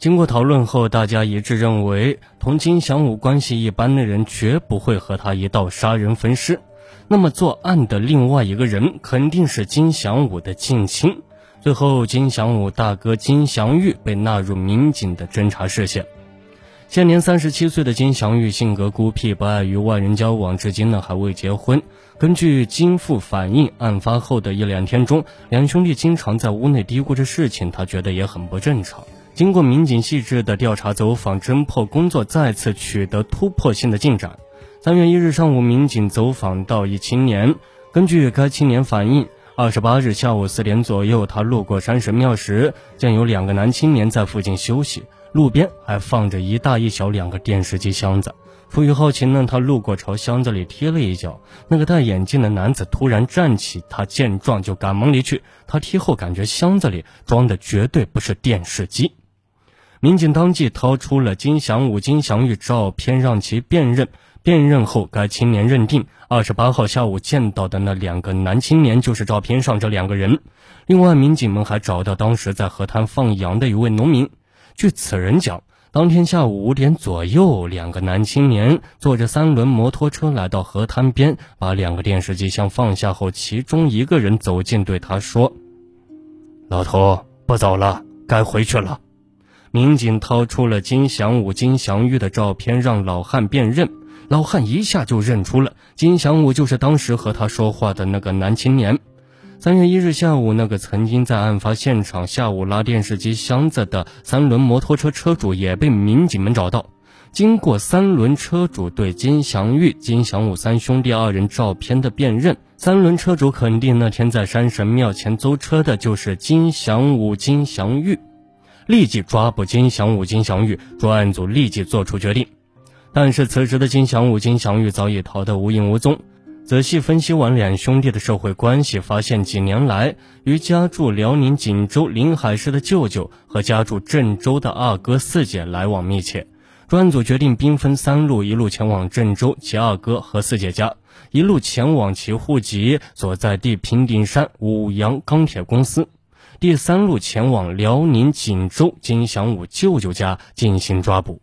经过讨论后，大家一致认为，同金祥武关系一般的人绝不会和他一道杀人焚尸。那么，作案的另外一个人肯定是金祥武的近亲。最后，金祥武大哥金祥玉被纳入民警的侦查视线。现年三十七岁的金祥玉性格孤僻，不爱与外人交往，至今呢还未结婚。根据金父反映，案发后的一两天中，两兄弟经常在屋内嘀咕着事情，他觉得也很不正常。经过民警细致的调查走访侦破工作，再次取得突破性的进展。三月一日上午，民警走访到一青年，根据该青年反映，二十八日下午四点左右，他路过山神庙时，见有两个男青年在附近休息，路边还放着一大一小两个电视机箱子。出于好奇呢，他路过朝箱子里踢了一脚，那个戴眼镜的男子突然站起，他见状就赶忙离去。他踢后感觉箱子里装的绝对不是电视机。民警当即掏出了金祥武、金祥玉照片让其辨认。辨认后，该青年认定二十八号下午见到的那两个男青年就是照片上这两个人。另外，民警们还找到当时在河滩放羊的一位农民。据此人讲，当天下午五点左右，两个男青年坐着三轮摩托车来到河滩边，把两个电视机箱放下后，其中一个人走近对他说：“老头，不走了，该回去了。”民警掏出了金祥武、金祥玉的照片，让老汉辨认。老汉一下就认出了金祥武就是当时和他说话的那个男青年。三月一日下午，那个曾经在案发现场下午拉电视机箱子的三轮摩托车车主也被民警们找到。经过三轮车主对金祥玉、金祥武三兄弟二人照片的辨认，三轮车主肯定那天在山神庙前租车的就是金祥武、金祥玉。立即抓捕金祥武、金祥玉，专案组立即作出决定。但是此时的金祥武、金祥玉早已逃得无影无踪。仔细分析完两兄弟的社会关系，发现几年来与家住辽宁锦州临海市的舅舅和家住郑州的二哥四姐来往密切。专案组决定兵分三路：一路前往郑州其二哥和四姐家，一路前往其户籍所在地平顶山五羊钢铁公司。第三路前往辽宁锦州金祥武舅舅家进行抓捕。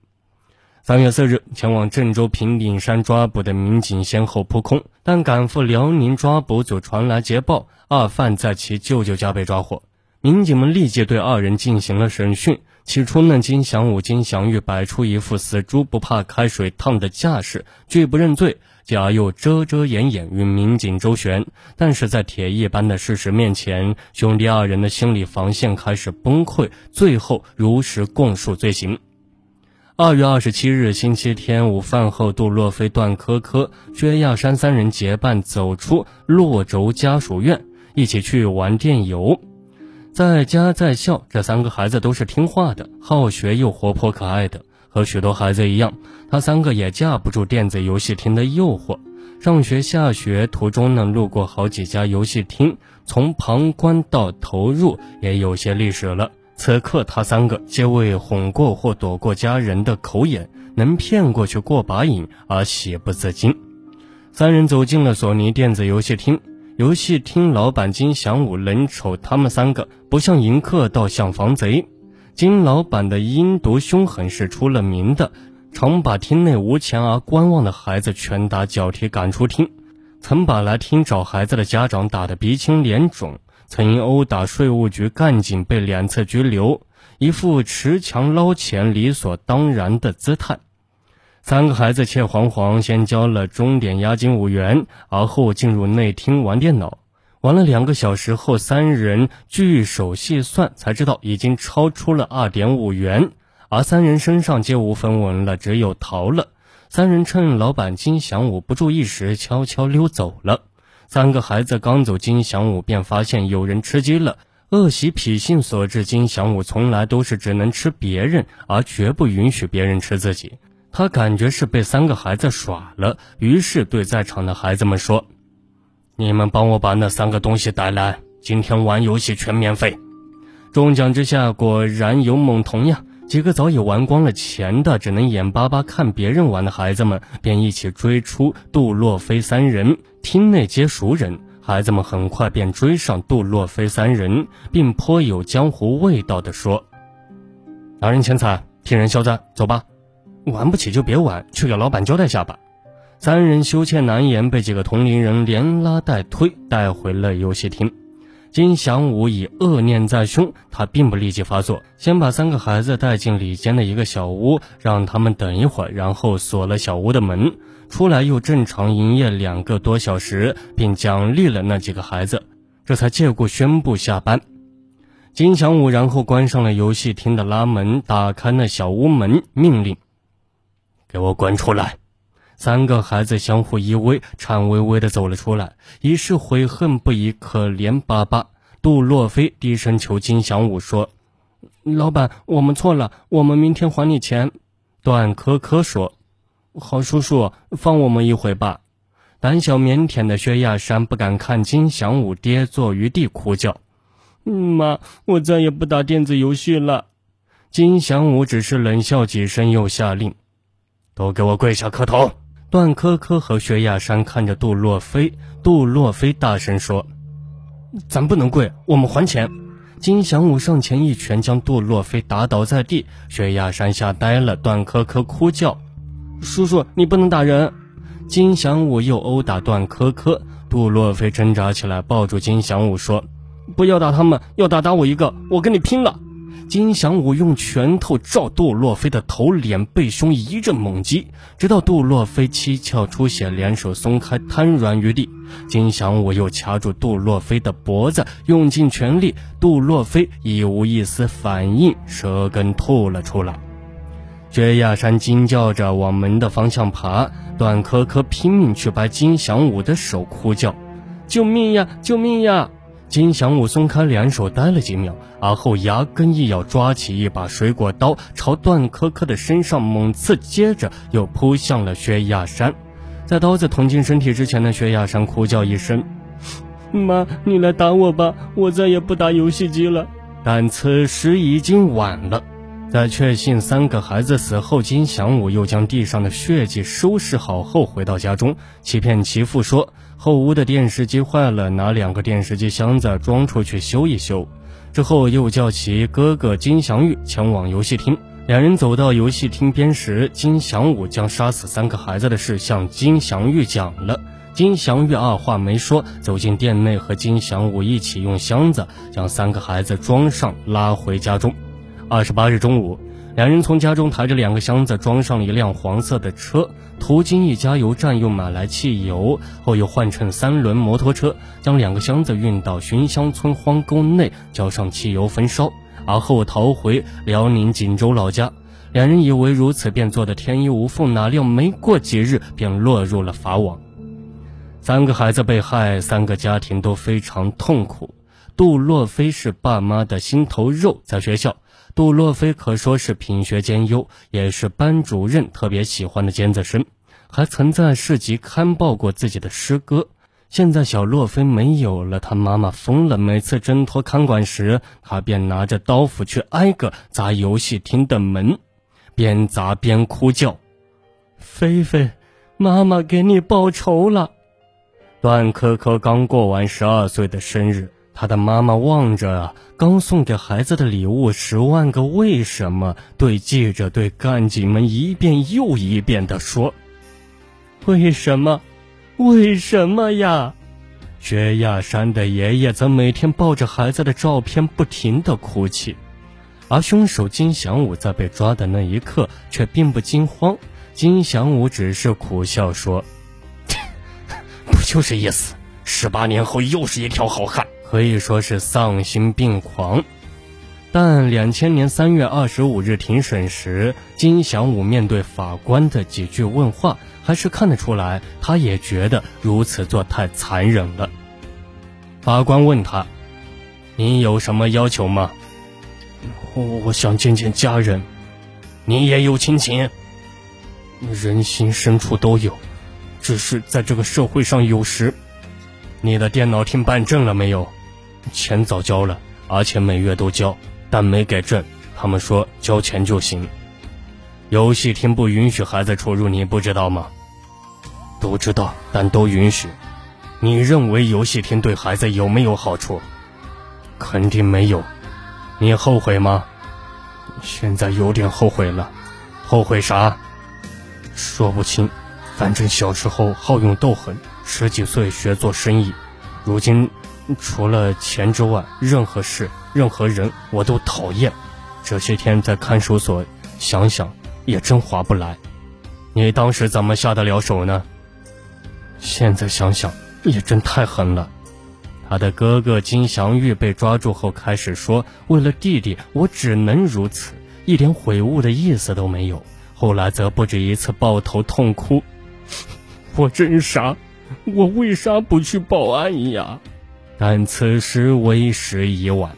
三月四日，前往郑州平顶山抓捕的民警先后扑空，但赶赴辽宁抓捕组传来捷报，二犯在其舅舅家被抓获。民警们立即对二人进行了审讯。起初呢，金祥武、金祥玉摆出一副死猪不怕开水烫的架势，拒不认罪。贾又遮遮掩掩与民警周旋，但是在铁一般的事实面前，兄弟二人的心理防线开始崩溃，最后如实供述罪行。二月二十七日星期天午饭后，杜洛飞、段科科、薛亚山三人结伴走出洛轴家属院，一起去玩电游。在家在校，这三个孩子都是听话的，好学又活泼可爱的。和许多孩子一样，他三个也架不住电子游戏厅的诱惑。上学下学途中呢，路过好几家游戏厅，从旁观到投入也有些历史了。此刻，他三个皆为哄过或躲过家人的口眼，能骗过去过把瘾而喜不自禁。三人走进了索尼电子游戏厅，游戏厅老板金祥武冷瞅他们三个，不像迎客，倒像防贼。金老板的阴毒凶狠是出了名的，常把厅内无钱而观望的孩子拳打脚踢赶出厅，曾把来厅找孩子的家长打得鼻青脸肿，曾因殴打税务局干警被两次拘留，一副持枪捞钱理所当然的姿态。三个孩子怯惶惶，先交了钟点押金五元，而后进入内厅玩电脑。玩了两个小时后，三人聚手细算，才知道已经超出了二点五元，而三人身上皆无分文了，只有逃了。三人趁老板金祥武不注意时，悄悄溜走了。三个孩子刚走，金祥武便发现有人吃鸡了。恶习脾性所致，金祥武从来都是只能吃别人，而绝不允许别人吃自己。他感觉是被三个孩子耍了，于是对在场的孩子们说。你们帮我把那三个东西带来，今天玩游戏全免费。中奖之下，果然有猛童呀！几个早已玩光了钱的，只能眼巴巴看别人玩的孩子们，便一起追出杜洛飞三人。厅内皆熟人，孩子们很快便追上杜洛飞三人，并颇有江湖味道地说：“拿人钱财，替人消灾，走吧。玩不起就别玩，去给老板交代下吧。三人羞怯难言，被几个同龄人连拉带推带回了游戏厅。金祥武以恶念在胸，他并不立即发作，先把三个孩子带进里间的一个小屋，让他们等一会儿，然后锁了小屋的门，出来又正常营业两个多小时，并奖励了那几个孩子，这才借故宣布下班。金祥武然后关上了游戏厅的拉门，打开那小屋门，命令：“给我滚出来！”三个孩子相互依偎，颤巍巍地走了出来，已是悔恨不已，可怜巴巴。杜洛飞低声求金祥武说：“老板，我们错了，我们明天还你钱。”段科科说：“好叔叔，放我们一回吧。”胆小腼腆的薛亚山不敢看金祥武跌坐于地，哭叫：“妈，我再也不打电子游戏了。”金祥武只是冷笑几声，又下令：“都给我跪下磕头。”段珂珂和薛亚山看着杜洛飞，杜洛飞大声说：“咱不能跪，我们还钱。”金祥武上前一拳将杜洛飞打倒在地，薛亚山吓呆了。段珂珂哭叫：“叔叔，你不能打人！”金祥武又殴打段珂珂，杜洛飞挣扎起来，抱住金祥武说：“不要打他们，要打打我一个，我跟你拼了！”金祥武用拳头照杜洛飞的头、脸、背、胸一阵猛击，直到杜洛飞七窍出血，两手松开，瘫软于地。金祥武又掐住杜洛飞的脖子，用尽全力，杜洛飞已无一丝反应，舌根吐了出来。薛亚山惊叫着往门的方向爬，段珂珂拼命去掰金祥武的手，哭叫：“救命呀！救命呀！”金祥武松开两手，呆了几秒，而后牙根一咬，抓起一把水果刀，朝段珂珂的身上猛刺，接着又扑向了薛亚山。在刀子捅进身体之前呢薛亚山哭叫一声：“妈，你来打我吧，我再也不打游戏机了。”但此时已经晚了。在确信三个孩子死后，金祥武又将地上的血迹收拾好后，回到家中，欺骗其父说。后屋的电视机坏了，拿两个电视机箱子装出去修一修。之后又叫其哥哥金祥玉前往游戏厅。两人走到游戏厅边时，金祥武将杀死三个孩子的事向金祥玉讲了。金祥玉二话没说，走进店内，和金祥武一起用箱子将三个孩子装上，拉回家中。二十八日中午。两人从家中抬着两个箱子，装上了一辆黄色的车，途经一加油站，又买来汽油，后又换乘三轮摩托车，将两个箱子运到寻香村荒沟内，浇上汽油焚烧，而后逃回辽宁锦州老家。两人以为如此便做得天衣无缝，哪料没过几日便落入了法网。三个孩子被害，三个家庭都非常痛苦。杜洛飞是爸妈的心头肉，在学校。杜洛菲可说是品学兼优，也是班主任特别喜欢的尖子生，还曾在市集刊报过自己的诗歌。现在小洛菲没有了，他妈妈疯了。每次挣脱看管时，他便拿着刀斧去挨个砸游戏厅的门，边砸边哭叫：“菲菲，妈妈给你报仇了！”段科科刚过完十二岁的生日。他的妈妈望着刚送给孩子的礼物，十万个为什么，对记者、对干警们一遍又一遍地说：“为什么？为什么呀？”薛亚山的爷爷则每天抱着孩子的照片不停地哭泣，而凶手金祥武在被抓的那一刻却并不惊慌。金祥武只是苦笑说：“ 不就是一死，十八年后又是一条好汉。”可以说是丧心病狂，但两千年三月二十五日庭审时，金祥武面对法官的几句问话，还是看得出来，他也觉得如此做太残忍了。法官问他：“你有什么要求吗？”“我我想见见家人。”“你也有亲情？”“人心深处都有，只是在这个社会上，有时……你的电脑厅办证了没有？”钱早交了，而且每月都交，但没给证。他们说交钱就行。游戏厅不允许孩子出入，你不知道吗？都知道，但都允许。你认为游戏厅对孩子有没有好处？肯定没有。你后悔吗？现在有点后悔了。后悔啥？说不清。反正小时候好勇斗狠，十几岁学做生意，如今除了钱之外，任何事、任何人我都讨厌。这些天在看守所想想，也真划不来。你当时怎么下得了手呢？现在想想，也真太狠了。他的哥哥金祥玉被抓住后开始说：“为了弟弟，我只能如此，一点悔悟的意思都没有。”后来则不止一次抱头痛哭。我真傻，我为啥不去报案呀？但此时为时已晚。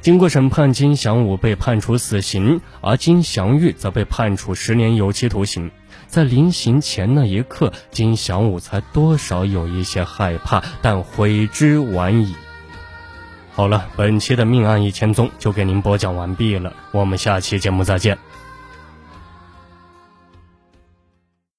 经过审判，金祥武被判处死刑，而金祥玉则被判处十年有期徒刑。在临刑前那一刻，金祥武才多少有一些害怕，但悔之晚矣。好了，本期的命案一千宗就给您播讲完毕了，我们下期节目再见。